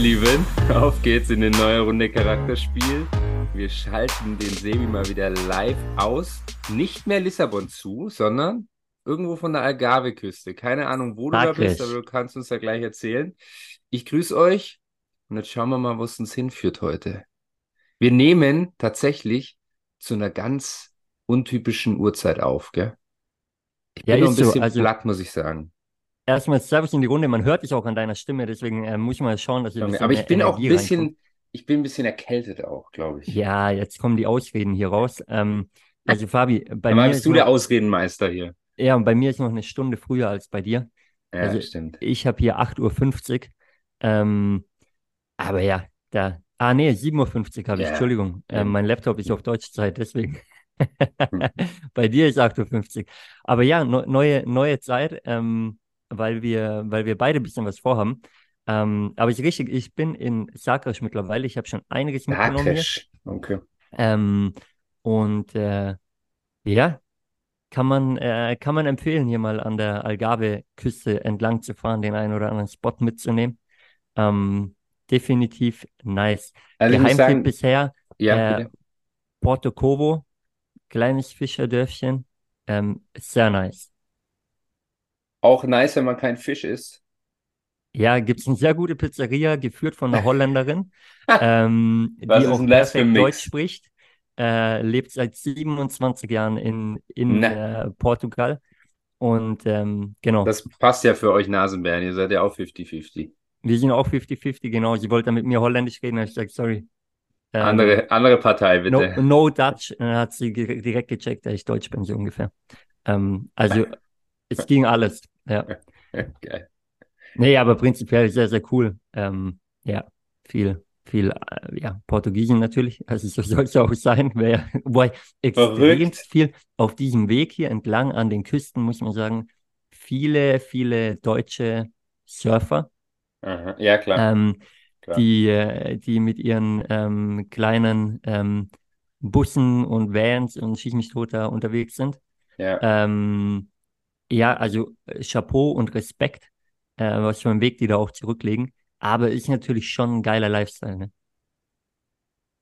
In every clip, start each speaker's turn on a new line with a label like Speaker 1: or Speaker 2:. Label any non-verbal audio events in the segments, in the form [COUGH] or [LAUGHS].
Speaker 1: Lieben, auf geht's in eine neue Runde Charakterspiel. Wir schalten den Sebi mal wieder live aus. Nicht mehr Lissabon zu, sondern irgendwo von der Algarve-Küste. Keine Ahnung, wo du da bist, aber du kannst uns ja gleich erzählen. Ich grüße euch und jetzt schauen wir mal, wo es uns hinführt heute. Wir nehmen tatsächlich zu einer ganz untypischen Uhrzeit auf, gell? Ich bin ja, noch ein bisschen so. also, platt, muss ich sagen.
Speaker 2: Erstmal Servus in die Runde, man hört dich auch an deiner Stimme, deswegen äh, muss ich mal schauen, dass
Speaker 1: ich. Aber ich bin Energie auch ein bisschen, reinkommt. ich bin ein bisschen erkältet auch, glaube ich.
Speaker 2: Ja, jetzt kommen die Ausreden hier raus. Ähm, also Fabi,
Speaker 1: bei Aber mir. bist du noch, der Ausredenmeister hier.
Speaker 2: Ja, und bei mir ist noch eine Stunde früher als bei dir.
Speaker 1: Ja, also, stimmt.
Speaker 2: Ich habe hier 8.50 Uhr. Ähm, aber ja, da. Ah, nee, 7.50 Uhr habe ich, ja. Entschuldigung. Ähm, mein Laptop ist auf Deutschzeit, deswegen. Hm. [LAUGHS] bei dir ist 8.50 Uhr. Aber ja, no, neue, neue Zeit. Ähm, weil wir, weil wir beide ein bisschen was vorhaben. Ähm, aber ich richtig, ich bin in Sakres mittlerweile. Ich habe schon einiges mitgenommen. Hier.
Speaker 1: Okay.
Speaker 2: Ähm, und äh, ja, kann man, äh, kann man empfehlen, hier mal an der Algarve-Küste entlang zu fahren, den einen oder anderen Spot mitzunehmen. Ähm, definitiv nice. Also Geheimtipp bisher, ja, äh, Porto Covo, kleines Fischerdörfchen, ähm, sehr nice.
Speaker 1: Auch nice, wenn man kein Fisch isst.
Speaker 2: Ja, gibt es eine sehr gute Pizzeria, geführt von einer Holländerin, [LAUGHS] ähm, die auch perfekt Deutsch spricht. Äh, lebt seit 27 Jahren in, in äh, Portugal. Und ähm, genau.
Speaker 1: Das passt ja für euch Nasenbären, ihr seid ja auch 50-50.
Speaker 2: Wir sind auch 50-50, genau. Sie wollte mit mir Holländisch reden, ich sage, sorry.
Speaker 1: Ähm, andere, andere Partei, bitte.
Speaker 2: No, no Dutch. dann hat sie direkt gecheckt, dass ich Deutsch bin, so ungefähr. Ähm, also, es ging alles. Ja. [LAUGHS] Geil. Nee, aber prinzipiell sehr, sehr cool. Ähm, ja, viel, viel, äh, ja, Portugiesen natürlich. Also so soll es auch sein. [LAUGHS] Wobei extrem Verrückt. viel auf diesem Weg hier entlang an den Küsten, muss man sagen, viele, viele deutsche Surfer.
Speaker 1: Aha. Ja, klar.
Speaker 2: Ähm, klar. Die, äh, die mit ihren ähm, kleinen ähm, Bussen und Vans und Schieß mich tot da unterwegs sind.
Speaker 1: Ja.
Speaker 2: Ähm, ja, also äh, Chapeau und Respekt, äh, was für einen Weg die da auch zurücklegen. Aber ist natürlich schon ein geiler Lifestyle, ne?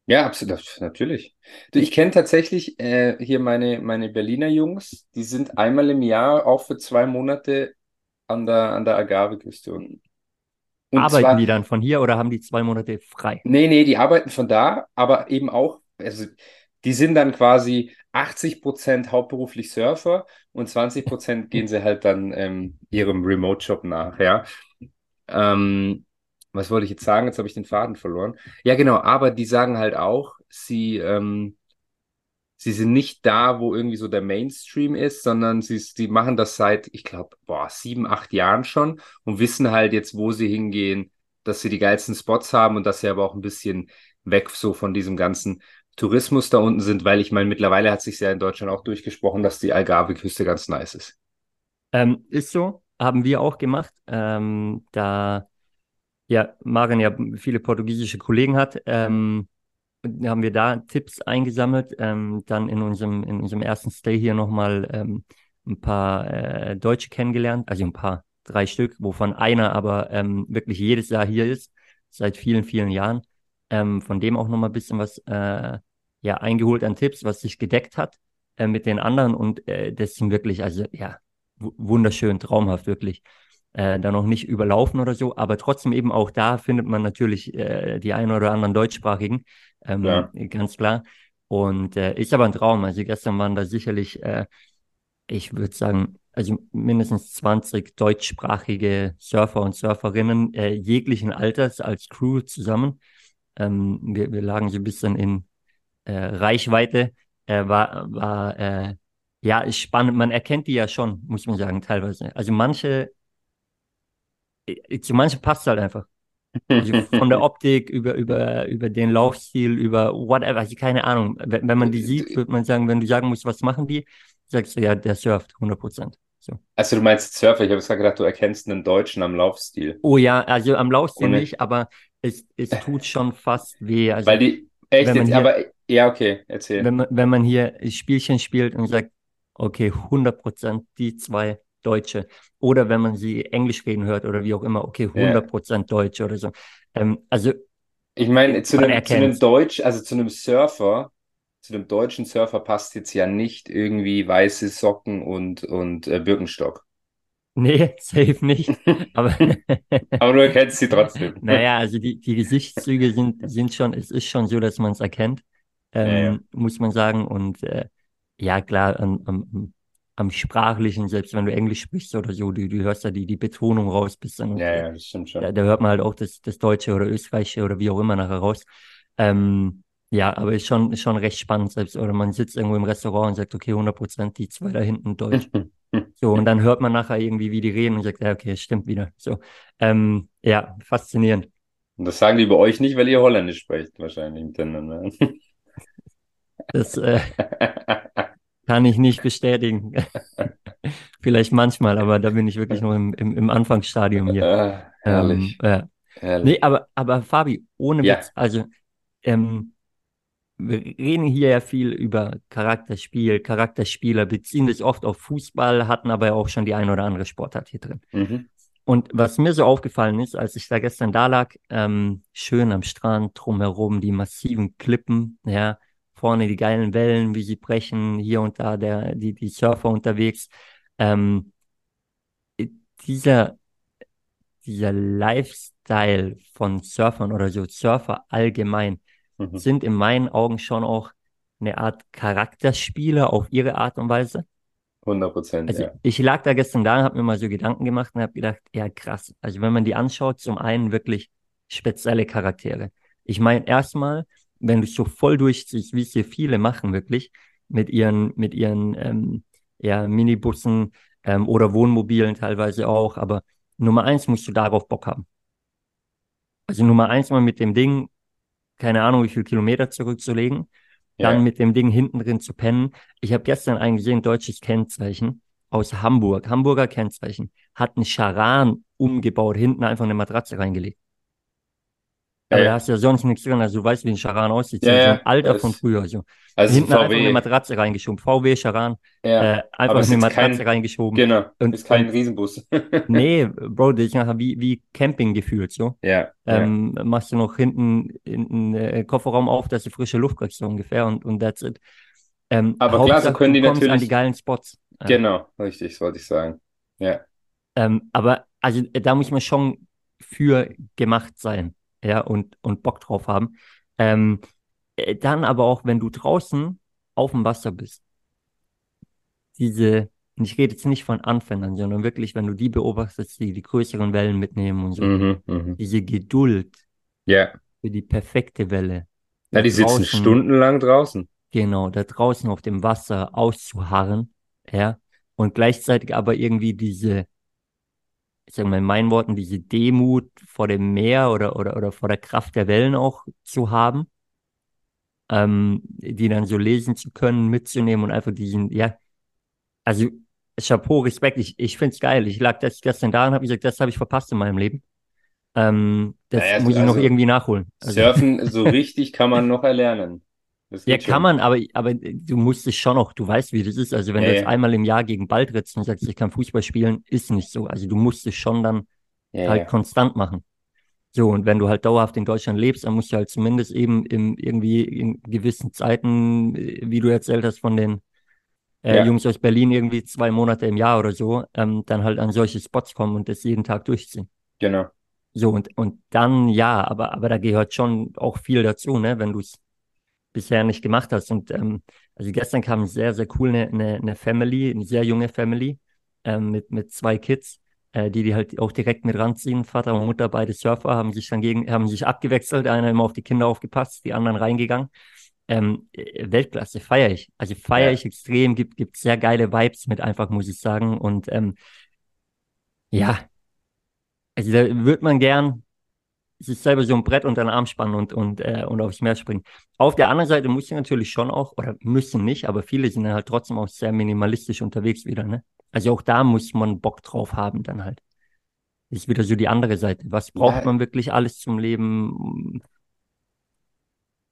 Speaker 1: Ja, absolut, natürlich. Du, ich kenne tatsächlich äh, hier meine, meine Berliner Jungs, die sind einmal im Jahr auch für zwei Monate an der, an der Agave-Küste. Und
Speaker 2: arbeiten zwar, die dann von hier oder haben die zwei Monate frei?
Speaker 1: Nee, nee, die arbeiten von da, aber eben auch, also die sind dann quasi 80 Prozent hauptberuflich Surfer und 20 Prozent gehen sie halt dann ähm, ihrem Remote-Job nach, ja. Ähm, was wollte ich jetzt sagen? Jetzt habe ich den Faden verloren. Ja, genau, aber die sagen halt auch, sie, ähm, sie sind nicht da, wo irgendwie so der Mainstream ist, sondern sie, sie machen das seit, ich glaube, boah, sieben, acht Jahren schon und wissen halt jetzt, wo sie hingehen, dass sie die geilsten Spots haben und dass sie aber auch ein bisschen weg so von diesem ganzen Tourismus da unten sind, weil ich meine, mittlerweile hat sich ja in Deutschland auch durchgesprochen, dass die Algarve-Küste ganz nice ist.
Speaker 2: Ähm, ist so, haben wir auch gemacht. Ähm, da ja Maren ja viele portugiesische Kollegen hat, ähm, haben wir da Tipps eingesammelt. Ähm, dann in unserem, in unserem ersten Stay hier nochmal ähm, ein paar äh, Deutsche kennengelernt, also ein paar, drei Stück, wovon einer aber ähm, wirklich jedes Jahr hier ist, seit vielen, vielen Jahren. Ähm, von dem auch nochmal ein bisschen was äh, ja eingeholt an Tipps, was sich gedeckt hat äh, mit den anderen und äh, das sind wirklich, also ja, wunderschön, traumhaft wirklich. Äh, da noch nicht überlaufen oder so, aber trotzdem eben auch da findet man natürlich äh, die ein oder anderen deutschsprachigen, ähm, ja. ganz klar. Und äh, ist aber ein Traum. Also gestern waren da sicherlich, äh, ich würde sagen, also mindestens 20 deutschsprachige Surfer und Surferinnen äh, jeglichen Alters als Crew zusammen. Ähm, wir, wir lagen so ein bisschen in äh, Reichweite äh, war, war äh, ja ist spannend. Man erkennt die ja schon, muss man sagen, teilweise. Also manche, äh, zu manchen passt halt einfach. Also von der [LAUGHS] Optik über, über, über den Laufstil, über whatever, also keine Ahnung. Wenn, wenn man die sieht, würde man sagen, wenn du sagen musst, was machen die, sagst du ja, der surft 100 Prozent. So.
Speaker 1: Also du meinst Surfer, ich habe gerade gedacht, du erkennst einen Deutschen am Laufstil.
Speaker 2: Oh ja, also am Laufstil Ohne... nicht, aber es, es tut schon fast weh. Also,
Speaker 1: Weil die, echt jetzt, aber ja, okay, erzähl.
Speaker 2: Wenn man, wenn man hier Spielchen spielt und sagt, okay, 100 Prozent, die zwei Deutsche. Oder wenn man sie Englisch reden hört oder wie auch immer, okay, 100% ja. Deutsch oder so. Ähm, also
Speaker 1: ich meine, zu, einem, zu einem Deutsch, also zu einem Surfer, zu einem deutschen Surfer passt jetzt ja nicht irgendwie weiße Socken und, und äh, Birkenstock.
Speaker 2: Nee, [LAUGHS] safe nicht. Aber, [LAUGHS]
Speaker 1: Aber du erkennst sie trotzdem. [LAUGHS]
Speaker 2: Naja, also die, die Gesichtszüge sind, sind schon, es ist schon so, dass man es erkennt, ähm, ja, ja. muss man sagen. Und äh, ja, klar, am, am, am Sprachlichen, selbst wenn du Englisch sprichst oder so, du, du hörst da die, die Betonung raus. Bis dann,
Speaker 1: ja, ja, das stimmt schon.
Speaker 2: Da, da, hört man halt auch das, das Deutsche oder Österreichische oder wie auch immer nachher raus. Ähm, ja, aber ist schon, ist schon recht spannend, selbst, oder man sitzt irgendwo im Restaurant und sagt, okay, 100 Prozent, die zwei da hinten Deutsch. [LAUGHS] so, und dann hört man nachher irgendwie, wie die reden und sagt, ja, okay, stimmt wieder. So, ähm, ja, faszinierend.
Speaker 1: Und das sagen die bei euch nicht, weil ihr Holländisch sprecht, wahrscheinlich miteinander. [LAUGHS]
Speaker 2: das äh, kann ich nicht bestätigen. [LAUGHS] Vielleicht manchmal, aber da bin ich wirklich noch im, im, im Anfangsstadium hier.
Speaker 1: Ah, herrlich.
Speaker 2: Ähm, ja. herrlich. Nee, aber, aber Fabi, ohne ja. Witz, also ähm, wir reden hier ja viel über Charakterspiel, Charakterspieler, beziehen sich oft auf Fußball, hatten aber auch schon die ein oder andere Sportart hier drin. Mhm. Und was mir so aufgefallen ist, als ich da gestern da lag, ähm, schön am Strand, drumherum die massiven Klippen, ja, vorne die geilen Wellen, wie sie brechen, hier und da der, die, die Surfer unterwegs. Ähm, dieser, dieser Lifestyle von Surfern oder so Surfer allgemein, mhm. sind in meinen Augen schon auch eine Art Charakterspieler auf ihre Art und Weise.
Speaker 1: 100 Prozent.
Speaker 2: Also
Speaker 1: ja.
Speaker 2: ich lag da gestern da und habe mir mal so Gedanken gemacht und habe gedacht, ja krass. Also wenn man die anschaut, zum einen wirklich spezielle Charaktere. Ich meine erstmal, wenn du so voll durchziehst, wie es hier viele machen wirklich, mit ihren, mit ihren ähm, ja, Minibussen ähm, oder Wohnmobilen teilweise auch, aber Nummer eins musst du darauf Bock haben. Also Nummer eins mal mit dem Ding keine Ahnung, wie viele Kilometer zurückzulegen, ja. dann mit dem Ding hinten drin zu pennen. Ich habe gestern einen gesehen, deutsches Kennzeichen aus Hamburg, Hamburger Kennzeichen, hat einen Charan umgebaut, hinten einfach eine Matratze reingelegt. Aber ja, da hast du ja sonst nichts drin, also du weißt, wie ein Charan aussieht. Ja, so ein Alter von früher. So. Also Hinten VW. einfach eine Matratze reingeschoben. VW Charan. Ja, äh, einfach eine Matratze kein, reingeschoben.
Speaker 1: Genau. Und, ist kein Riesenbus. [LAUGHS]
Speaker 2: nee, Bro, das ist nachher wie, wie Camping gefühlt, so.
Speaker 1: Ja.
Speaker 2: Ähm. Machst du noch hinten, hinten äh, Kofferraum auf, dass du frische Luft kriegst, so ungefähr, und, und that's it.
Speaker 1: Ähm, Aber klar, so können die natürlich. an
Speaker 2: die geilen Spots.
Speaker 1: Genau, richtig, wollte ich sagen. Ja.
Speaker 2: Ähm, aber, also, da muss man schon für gemacht sein ja, und, und Bock drauf haben. Ähm, äh, dann aber auch, wenn du draußen auf dem Wasser bist, diese, und ich rede jetzt nicht von Anfängern, sondern wirklich, wenn du die beobachtest, die die größeren Wellen mitnehmen und so, mhm, mhm. diese Geduld
Speaker 1: yeah.
Speaker 2: für die perfekte Welle.
Speaker 1: Ja, die sitzen draußen, stundenlang draußen.
Speaker 2: Genau, da draußen auf dem Wasser auszuharren, ja, und gleichzeitig aber irgendwie diese ich sage mal in meinen Worten, diese Demut vor dem Meer oder, oder, oder vor der Kraft der Wellen auch zu haben, ähm, die dann so lesen zu können, mitzunehmen und einfach diesen, ja, also Chapeau, Respekt, ich, ich finde es geil. Ich lag das gestern da und habe gesagt, das habe ich verpasst in meinem Leben. Ähm, das naja, muss ich also noch irgendwie nachholen.
Speaker 1: Also, surfen so richtig kann man noch erlernen.
Speaker 2: Ja, kann man, aber, aber du musst es schon auch, du weißt, wie das ist. Also wenn ja, du jetzt ja. einmal im Jahr gegen Ball trittst und sagst, ich kann Fußball spielen, ist nicht so. Also du musst es schon dann ja, halt konstant machen. So, und wenn du halt dauerhaft in Deutschland lebst, dann musst du halt zumindest eben im, irgendwie in gewissen Zeiten, wie du erzählt hast von den äh, Jungs aus Berlin, irgendwie zwei Monate im Jahr oder so, ähm, dann halt an solche Spots kommen und das jeden Tag durchziehen.
Speaker 1: Genau.
Speaker 2: So, und, und dann ja, aber, aber da gehört schon auch viel dazu, ne, wenn du es bisher nicht gemacht hast. Und ähm, also gestern kam sehr, sehr cool eine, eine, eine Family, eine sehr junge Family ähm, mit, mit zwei Kids, äh, die die halt auch direkt mit ranziehen. Vater und Mutter, beide Surfer, haben sich dann gegen, haben sich abgewechselt, einer immer auf die Kinder aufgepasst, die anderen reingegangen. Ähm, äh, Weltklasse, feiere ich. Also feiere ja. ich extrem, gibt, gibt sehr geile Vibes mit einfach, muss ich sagen. Und ähm, ja, also da wird man gern sich selber so ein Brett unter den Arm spannen und, und, äh, und aufs Meer springen. Auf der anderen Seite muss ich natürlich schon auch, oder müssen nicht, aber viele sind dann halt trotzdem auch sehr minimalistisch unterwegs wieder, ne? Also auch da muss man Bock drauf haben dann halt. Das ist wieder so die andere Seite. Was braucht ja. man wirklich alles zum Leben?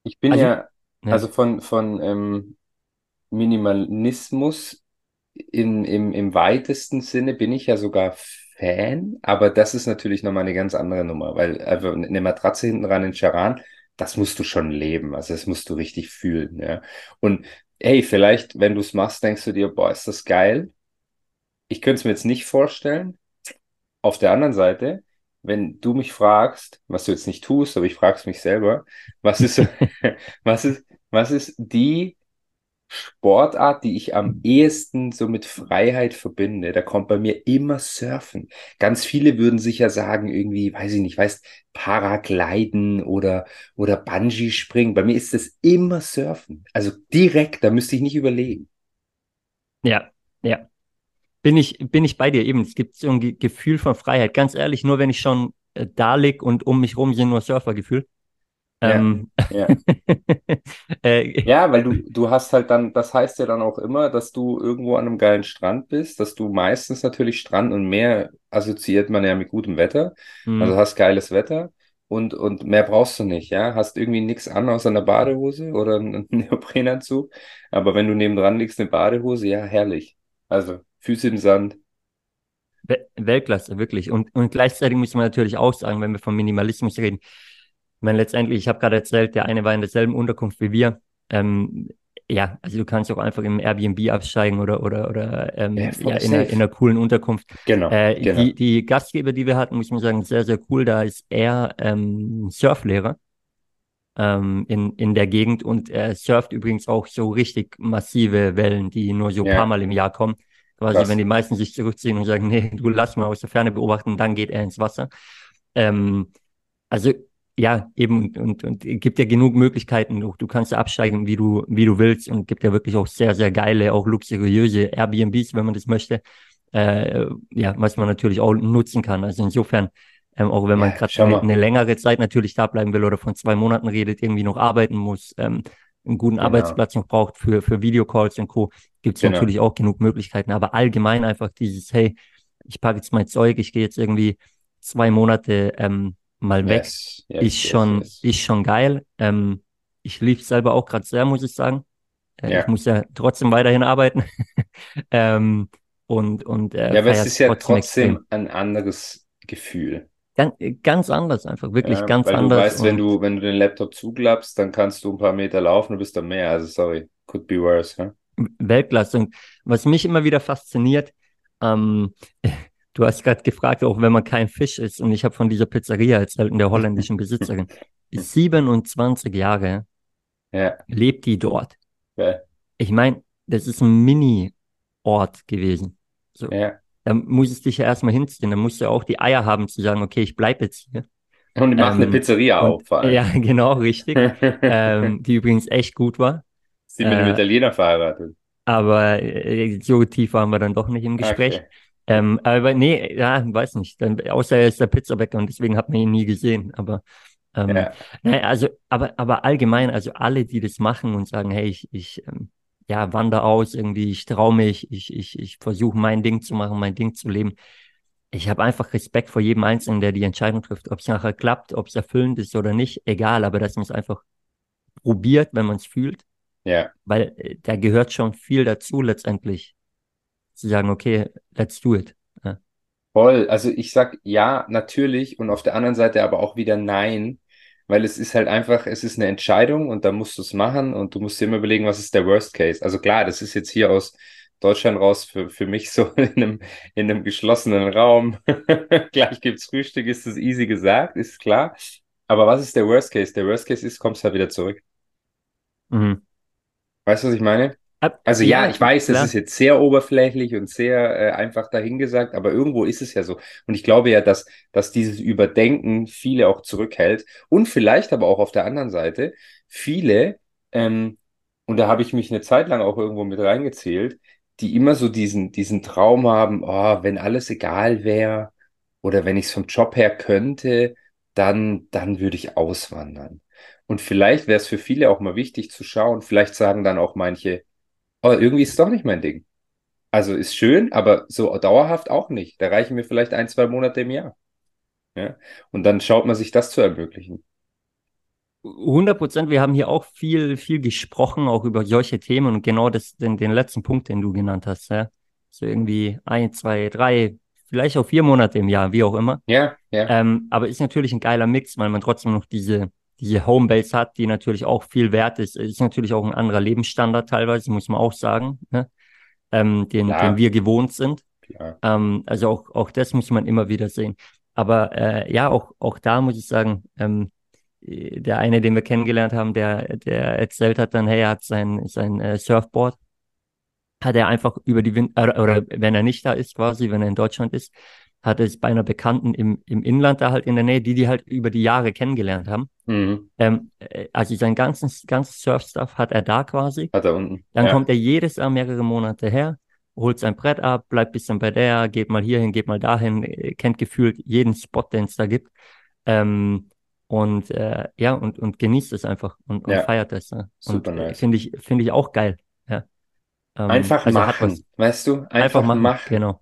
Speaker 1: Ich bin also, ja, ja, also von, von ähm, Minimalismus in, im, im weitesten Sinne bin ich ja sogar Fan, aber das ist natürlich nochmal eine ganz andere Nummer, weil einfach eine Matratze hinten ran in Charan, das musst du schon leben, also das musst du richtig fühlen, ja. Und hey, vielleicht, wenn du es machst, denkst du dir, boah, ist das geil. Ich könnte es mir jetzt nicht vorstellen. Auf der anderen Seite, wenn du mich fragst, was du jetzt nicht tust, aber ich frage mich selber, was ist, [LAUGHS] was ist, was ist die Sportart, die ich am ehesten so mit Freiheit verbinde, da kommt bei mir immer Surfen. Ganz viele würden sicher sagen, irgendwie, weiß ich nicht, weißt, Paragliden oder, oder Bungee springen. Bei mir ist das immer Surfen. Also direkt, da müsste ich nicht überlegen.
Speaker 2: Ja, ja. Bin ich, bin ich bei dir eben. Es gibt so ein Gefühl von Freiheit. Ganz ehrlich, nur wenn ich schon äh, da lieg und um mich rum sind nur Surfergefühl.
Speaker 1: Ähm, ja, [LAUGHS] äh, ja, weil du, du hast halt dann, das heißt ja dann auch immer, dass du irgendwo an einem geilen Strand bist, dass du meistens natürlich Strand und Meer assoziiert man ja mit gutem Wetter. Mhm. Also hast geiles Wetter und, und mehr brauchst du nicht, ja. Hast irgendwie nichts an außer einer Badehose oder einen [LAUGHS] Neoprenanzug. Aber wenn du nebendran liegst, eine Badehose, ja, herrlich. Also Füße im Sand.
Speaker 2: Weltklasse, wirklich. Und, und gleichzeitig muss man natürlich auch sagen, wenn wir vom Minimalismus reden, ich meine, letztendlich, ich habe gerade erzählt, der eine war in derselben Unterkunft wie wir. Ähm, ja, also du kannst auch einfach im Airbnb absteigen oder oder oder ähm, ja, ja, in, einer, in, einer, coolen Unterkunft.
Speaker 1: Genau,
Speaker 2: äh,
Speaker 1: genau.
Speaker 2: Die, die Gastgeber, die wir hatten, muss man sagen, sehr, sehr cool. Da ist er ähm, Surflehrer ähm, in, in der Gegend und er surft übrigens auch so richtig massive Wellen, die nur so ein ja. paar Mal im Jahr kommen. Quasi, Krass. wenn die meisten sich zurückziehen und sagen, nee, du lass mal aus der Ferne beobachten, dann geht er ins Wasser. Ähm, also ja, eben und, und gibt ja genug Möglichkeiten. Du, du kannst ja absteigen, wie du, wie du willst und gibt ja wirklich auch sehr, sehr geile, auch luxuriöse Airbnbs, wenn man das möchte. Äh, ja, was man natürlich auch nutzen kann. Also insofern, ähm, auch wenn man ja, gerade eine, eine, längere Zeit natürlich da bleiben will oder von zwei Monaten redet, irgendwie noch arbeiten muss, ähm, einen guten genau. Arbeitsplatz noch braucht für, für Videocalls und Co., gibt es genau. natürlich auch genug Möglichkeiten. Aber allgemein einfach dieses, hey, ich packe jetzt mein Zeug, ich gehe jetzt irgendwie zwei Monate ähm, mal weg, yes, yes, ist schon, yes, ist schon geil. Ähm, ich liebe es selber auch gerade sehr, muss ich sagen. Äh, ja. Ich muss ja trotzdem weiterhin arbeiten. [LAUGHS] ähm, und, und,
Speaker 1: äh, ja, aber es ist ja trotzdem, trotzdem ein anderes Gefühl.
Speaker 2: Ganz, ganz anders, einfach wirklich ja, ganz
Speaker 1: weil
Speaker 2: anders.
Speaker 1: Du weißt, wenn du, wenn du den Laptop zuklappst, dann kannst du ein paar Meter laufen und bist dann mehr. Also sorry, could be worse. Huh?
Speaker 2: Weltklasse. Und was mich immer wieder fasziniert, ähm, [LAUGHS] Du hast gerade gefragt, auch wenn man kein Fisch ist, und ich habe von dieser Pizzeria erzählt, der holländischen Besitzerin. [LAUGHS] 27 Jahre ja. lebt die dort. Ja. Ich meine, das ist ein Mini-Ort gewesen. So. Ja. Da muss es dich ja erstmal hinziehen. Da musst du auch die Eier haben zu sagen, okay, ich bleibe jetzt hier.
Speaker 1: Und die macht ähm, eine Pizzeria und, auf,
Speaker 2: vor allem. Ja, [LAUGHS] genau, richtig. [LAUGHS] ähm, die übrigens echt gut war.
Speaker 1: Sie mit einem äh, Italiener verheiratet.
Speaker 2: Aber äh, so tief waren wir dann doch nicht im Gespräch. Okay. Ähm, aber nee, ja, weiß nicht. Dann, außer er ist der Pizzabäcker und deswegen hat man ihn nie gesehen. Aber ähm, ja. naja, also, aber, aber allgemein, also alle, die das machen und sagen, hey, ich, ich ähm, ja, wander aus, irgendwie, ich traue mich, ich, ich, ich versuche mein Ding zu machen, mein Ding zu leben. Ich habe einfach Respekt vor jedem Einzelnen, der die Entscheidung trifft, ob es nachher klappt, ob es erfüllend ist oder nicht, egal, aber dass man es einfach probiert, wenn man es fühlt.
Speaker 1: Ja.
Speaker 2: Weil äh, da gehört schon viel dazu letztendlich zu sagen, okay, let's do it. Ja.
Speaker 1: Voll. Also ich sag ja, natürlich und auf der anderen Seite aber auch wieder nein, weil es ist halt einfach, es ist eine Entscheidung und da musst du es machen und du musst dir immer überlegen, was ist der Worst Case. Also klar, das ist jetzt hier aus Deutschland raus für, für mich so [LAUGHS] in einem, in einem geschlossenen Raum. [LAUGHS] Gleich gibt's Frühstück, ist das easy gesagt, ist klar. Aber was ist der Worst Case? Der Worst Case ist, kommst halt wieder zurück. Mhm. Weißt du, was ich meine? Also ja, ja ich weiß, klar. das ist jetzt sehr oberflächlich und sehr äh, einfach dahingesagt, aber irgendwo ist es ja so. Und ich glaube ja, dass, dass dieses Überdenken viele auch zurückhält und vielleicht aber auch auf der anderen Seite viele, ähm, und da habe ich mich eine Zeit lang auch irgendwo mit reingezählt, die immer so diesen, diesen Traum haben, oh, wenn alles egal wäre oder wenn ich es vom Job her könnte, dann, dann würde ich auswandern. Und vielleicht wäre es für viele auch mal wichtig zu schauen, vielleicht sagen dann auch manche, aber irgendwie ist es doch nicht mein Ding. Also ist schön, aber so dauerhaft auch nicht. Da reichen mir vielleicht ein, zwei Monate im Jahr. Ja? Und dann schaut man sich das zu ermöglichen.
Speaker 2: 100 Prozent. Wir haben hier auch viel, viel gesprochen, auch über solche Themen und genau das, den, den letzten Punkt, den du genannt hast. Ja? So irgendwie ein, zwei, drei, vielleicht auch vier Monate im Jahr, wie auch immer.
Speaker 1: Ja, ja.
Speaker 2: Ähm, aber ist natürlich ein geiler Mix, weil man trotzdem noch diese, diese Homebase hat, die natürlich auch viel wert ist. Ist natürlich auch ein anderer Lebensstandard teilweise, muss man auch sagen, ne? ähm, den, den wir gewohnt sind. Ähm, also auch, auch das muss man immer wieder sehen. Aber äh, ja, auch, auch da muss ich sagen, ähm, der eine, den wir kennengelernt haben, der, der erzählt hat dann, hey, er hat sein, sein äh, Surfboard, hat er einfach über die Wind, oder, oder wenn er nicht da ist quasi, wenn er in Deutschland ist, hat es bei einer Bekannten im, im Inland da halt in der Nähe, die die halt über die Jahre kennengelernt haben. Mhm. Ähm, äh, also sein ganzes, ganzes Surfstuff hat er da quasi.
Speaker 1: Hat er unten.
Speaker 2: Dann ja. kommt er jedes Jahr mehrere Monate her, holt sein Brett ab, bleibt bisschen bei der, geht mal hierhin, geht mal dahin, äh, kennt gefühlt jeden Spot, den es da gibt. Ähm, und äh, ja, und, und genießt es einfach und, und ja. feiert es. Ne? Super und nice. finde ich, finde ich auch geil. Ja.
Speaker 1: Ähm, einfach also machen, weißt du?
Speaker 2: Einfach, einfach machen. machen. Genau.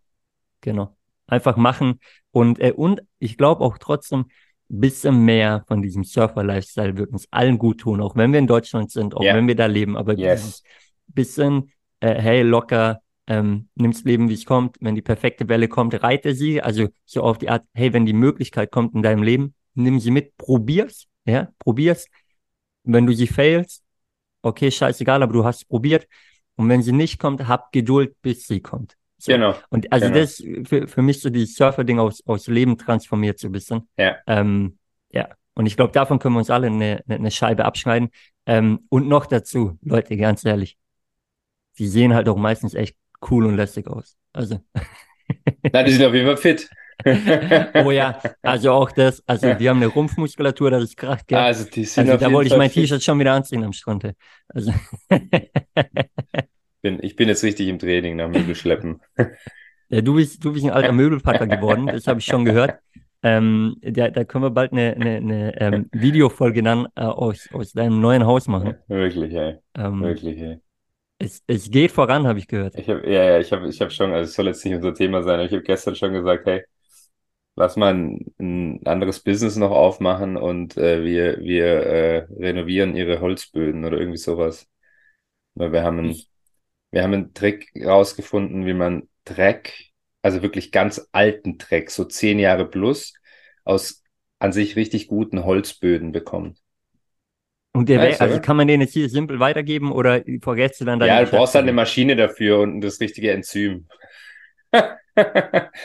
Speaker 2: Genau. Einfach machen. Und, äh, und ich glaube auch trotzdem, bisschen mehr von diesem Surfer-Lifestyle wird uns allen gut tun, auch wenn wir in Deutschland sind, auch yeah. wenn wir da leben. Aber yes. bisschen, äh, hey, locker, ähm, nimm's Leben, wie es kommt. Wenn die perfekte Welle kommt, reite sie. Also so auf die Art, hey, wenn die Möglichkeit kommt in deinem Leben, nimm sie mit, probier's, ja, probier's. Wenn du sie failst, okay, scheißegal, aber du hast probiert. Und wenn sie nicht kommt, hab Geduld, bis sie kommt. So.
Speaker 1: Genau.
Speaker 2: Und also
Speaker 1: genau.
Speaker 2: das für, für mich so die Surfer-Ding aus, aus Leben transformiert so ein bisschen.
Speaker 1: Ja.
Speaker 2: Ähm, ja. Und ich glaube, davon können wir uns alle eine, eine Scheibe abschneiden. Ähm, und noch dazu, Leute, ganz ehrlich, die sehen halt auch meistens echt cool und lässig aus. Also. [LAUGHS]
Speaker 1: Na, die sind auf jeden Fall fit. [LAUGHS]
Speaker 2: oh ja, also auch das, also die haben eine Rumpfmuskulatur, das ist krass, gell?
Speaker 1: Also, die sind
Speaker 2: also da wollte ich mein T-Shirt schon wieder anziehen am Strand. Also. [LAUGHS]
Speaker 1: bin, ich bin jetzt richtig im Training nach Möbelschleppen. [LAUGHS]
Speaker 2: ja, du bist, du bist ein alter Möbelpacker geworden, das habe ich schon gehört. Ähm, da, da können wir bald eine, eine, eine ähm, Videofolge dann äh, aus, aus deinem neuen Haus machen.
Speaker 1: Wirklich, ey. Ähm, Wirklich, ey.
Speaker 2: Es, es geht voran, habe ich gehört.
Speaker 1: Ich hab, ja, ja, ich habe ich hab schon, also es soll jetzt nicht unser Thema sein, aber ich habe gestern schon gesagt, hey, lass mal ein, ein anderes Business noch aufmachen und äh, wir, wir äh, renovieren ihre Holzböden oder irgendwie sowas. Weil wir haben einen, wir haben einen Trick rausgefunden, wie man Dreck, also wirklich ganz alten Dreck, so zehn Jahre plus, aus an sich richtig guten Holzböden bekommt.
Speaker 2: Und der weißt, also kann man den jetzt hier simpel weitergeben oder vergesst du dann
Speaker 1: Ja, du brauchst dann eine Maschine dafür und das richtige Enzym. [LAUGHS]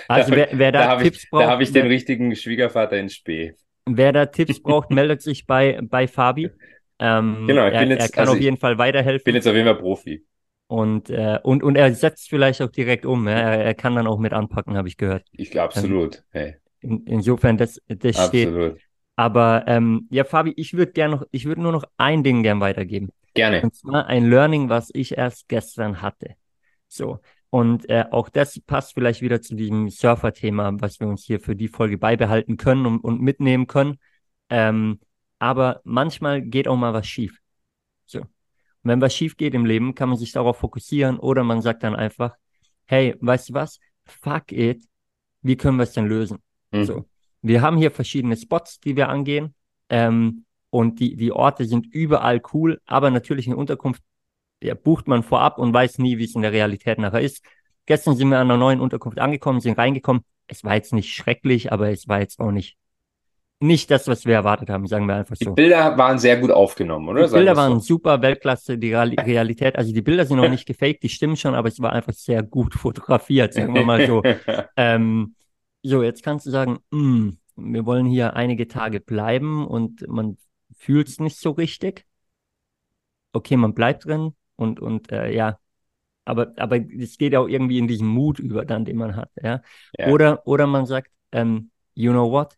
Speaker 2: also wer, wer da,
Speaker 1: da
Speaker 2: Tipps
Speaker 1: ich,
Speaker 2: braucht.
Speaker 1: Da habe ich den richtigen Schwiegervater in Spee.
Speaker 2: Wer da Tipps [LAUGHS] braucht, meldet sich bei, bei Fabi. Ähm,
Speaker 1: genau, ich
Speaker 2: er,
Speaker 1: bin jetzt,
Speaker 2: er kann
Speaker 1: also
Speaker 2: auf jeden Fall weiterhelfen.
Speaker 1: Ich bin jetzt auf jeden Fall Profi.
Speaker 2: Und, äh, und, und er setzt vielleicht auch direkt um. Ja? Er, er kann dann auch mit anpacken, habe ich gehört.
Speaker 1: Ich glaube absolut. Ähm, hey.
Speaker 2: In, insofern, das, das
Speaker 1: absolut.
Speaker 2: steht. Aber ähm, ja, Fabi, ich würde gerne noch, ich würde nur noch ein Ding gern weitergeben.
Speaker 1: Gerne.
Speaker 2: Und zwar ein Learning, was ich erst gestern hatte. So. Und äh, auch das passt vielleicht wieder zu diesem Surfer-Thema, was wir uns hier für die Folge beibehalten können und, und mitnehmen können. Ähm, aber manchmal geht auch mal was schief. So. Und wenn was schief geht im Leben, kann man sich darauf fokussieren oder man sagt dann einfach, hey, weißt du was? Fuck it. Wie können wir es denn lösen? Mhm. So. Wir haben hier verschiedene Spots, die wir angehen. Ähm, und die, die Orte sind überall cool, aber natürlich eine Unterkunft ja, bucht man vorab und weiß nie, wie es in der Realität nachher ist. Gestern sind wir an einer neuen Unterkunft angekommen, sind reingekommen. Es war jetzt nicht schrecklich, aber es war jetzt auch nicht nicht das, was wir erwartet haben, sagen wir einfach so.
Speaker 1: Die Bilder waren sehr gut aufgenommen, oder?
Speaker 2: Die Bilder waren so. super, Weltklasse, die Realität, also die Bilder sind noch nicht gefaked, die stimmen schon, aber es war einfach sehr gut [LAUGHS] fotografiert, sagen wir mal so. [LAUGHS] ähm, so, jetzt kannst du sagen, mh, hm, wir wollen hier einige Tage bleiben und man fühlt es nicht so richtig. Okay, man bleibt drin, und, und äh, ja, aber, aber es geht auch irgendwie in diesen Mut über, dann, den man hat, ja. ja. Oder, oder man sagt, ähm, you know what,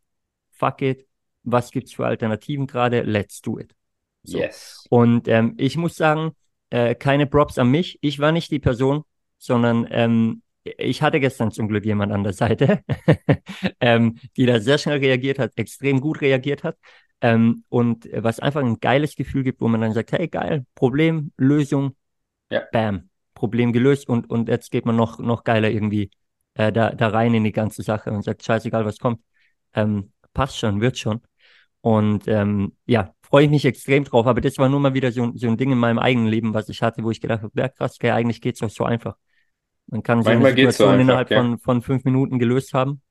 Speaker 2: fuck it, was gibt's für Alternativen gerade, let's do it.
Speaker 1: So. Yes.
Speaker 2: Und ähm, ich muss sagen, äh, keine Props an mich, ich war nicht die Person, sondern ähm, ich hatte gestern zum Glück jemand an der Seite, [LAUGHS] ähm, die da sehr schnell reagiert hat, extrem gut reagiert hat. Ähm, und was einfach ein geiles Gefühl gibt, wo man dann sagt, hey geil, Problem, Lösung,
Speaker 1: ja.
Speaker 2: bam, Problem gelöst und, und jetzt geht man noch, noch geiler irgendwie äh, da, da rein in die ganze Sache und sagt, scheißegal, was kommt. Ähm, passt schon, wird schon. Und ähm, ja, freue ich mich extrem drauf. Aber das war nur mal wieder so, so ein Ding in meinem eigenen Leben, was ich hatte, wo ich gedacht habe, ja krass, okay, eigentlich geht's doch so einfach. Man kann so eine Situation so innerhalb ja. von, von fünf Minuten gelöst haben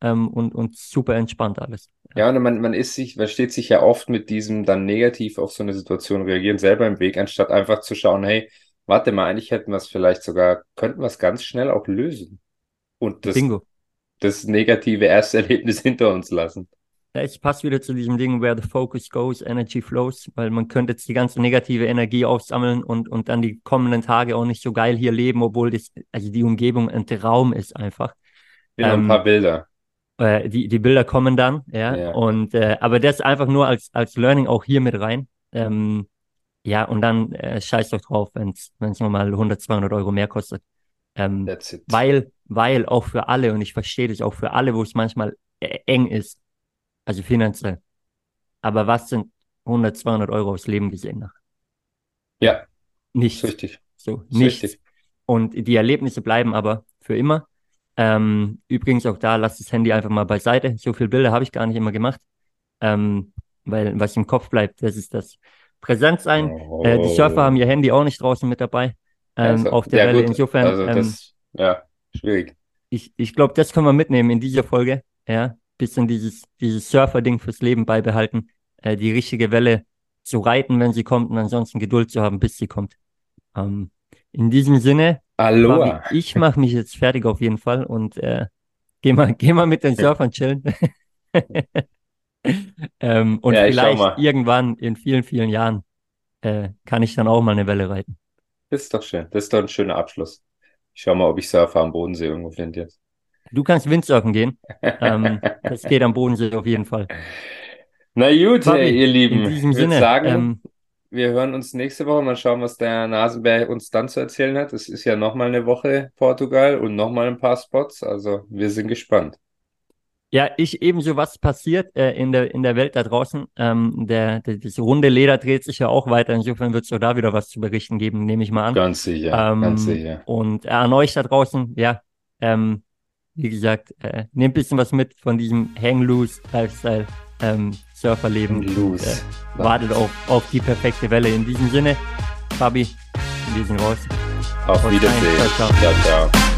Speaker 2: ähm, und, und super entspannt alles.
Speaker 1: Ja, und man, man ist sich, man steht sich ja oft mit diesem dann negativ auf so eine Situation reagieren selber im Weg, anstatt einfach zu schauen, hey, warte mal, eigentlich hätten wir es vielleicht sogar, könnten wir es ganz schnell auch lösen. Und das, Bingo. Das negative Ersterlebnis [LAUGHS] hinter uns lassen.
Speaker 2: Ja, ich passe wieder zu diesem Ding, where the focus goes, energy flows, weil man könnte jetzt die ganze negative Energie aufsammeln und, und dann die kommenden Tage auch nicht so geil hier leben, obwohl das, also die Umgebung ein Traum ist einfach.
Speaker 1: Ja, ähm, ein paar Bilder.
Speaker 2: Äh, die, die Bilder kommen dann, ja. ja. Und äh, aber das einfach nur als, als Learning auch hier mit rein. Ähm, ja, und dann äh, scheiß doch drauf, wenn es nochmal 100, 200 Euro mehr kostet. Ähm, weil, weil auch für alle, und ich verstehe das auch für alle, wo es manchmal äh, eng ist, also finanziell. Aber was sind 100, 200 Euro aufs Leben gesehen nach?
Speaker 1: Ja.
Speaker 2: Nichts.
Speaker 1: Richtig.
Speaker 2: So, nichts. Richtig. Und die Erlebnisse bleiben aber für immer. Ähm, übrigens auch da, lass das Handy einfach mal beiseite. So viele Bilder habe ich gar nicht immer gemacht. Ähm, weil was im Kopf bleibt, das ist das Präsent sein. Oh. Äh, die Surfer haben ihr Handy auch nicht draußen mit dabei. Ähm, also, auf der ja, Welle. Insofern. Also das,
Speaker 1: ähm, ja, schwierig.
Speaker 2: Ich, ich glaube, das können wir mitnehmen in dieser Folge. Ja, bisschen dieses, dieses Surfer-Ding fürs Leben beibehalten. Äh, die richtige Welle zu reiten, wenn sie kommt, und ansonsten Geduld zu haben, bis sie kommt. Ähm, in diesem Sinne,
Speaker 1: Aloha.
Speaker 2: Fabi, ich mache mich jetzt fertig auf jeden Fall und äh, geh, mal, geh mal mit den Surfern chillen. [LAUGHS] ähm, und ja, vielleicht irgendwann in vielen, vielen Jahren äh, kann ich dann auch mal eine Welle reiten.
Speaker 1: Das ist doch schön. Das ist doch ein schöner Abschluss. Ich schau mal, ob ich Surfer am Bodensee irgendwo finde jetzt.
Speaker 2: Du kannst Windsurfen gehen. ähm, [LAUGHS] das geht am Bodensee auf jeden Fall.
Speaker 1: Na gut, Fabi, ihr Lieben. In diesem ich Sinne, sagen, ähm, wir hören uns nächste Woche. Mal schauen, was der Nasenberg uns dann zu erzählen hat. Es ist ja nochmal eine Woche Portugal und nochmal ein paar Spots. Also wir sind gespannt.
Speaker 2: Ja, ich ebenso, was passiert äh, in, der, in der Welt da draußen. Ähm, der, der, das runde Leder dreht sich ja auch weiter. Insofern wird es auch da wieder was zu berichten geben, nehme ich mal an.
Speaker 1: Ganz sicher, ähm, ganz sicher.
Speaker 2: Und äh, an euch da draußen, ja, ähm, wie gesagt, äh, nehmt ein bisschen was mit von diesem Hang Loose Lifestyle ähm, Surferleben.
Speaker 1: Loose.
Speaker 2: Und, äh, wartet auf, auf die perfekte Welle. In diesem Sinne, Fabi, wir sind raus.
Speaker 1: Auf Wiedersehen. Ciao, ciao. ciao, ciao.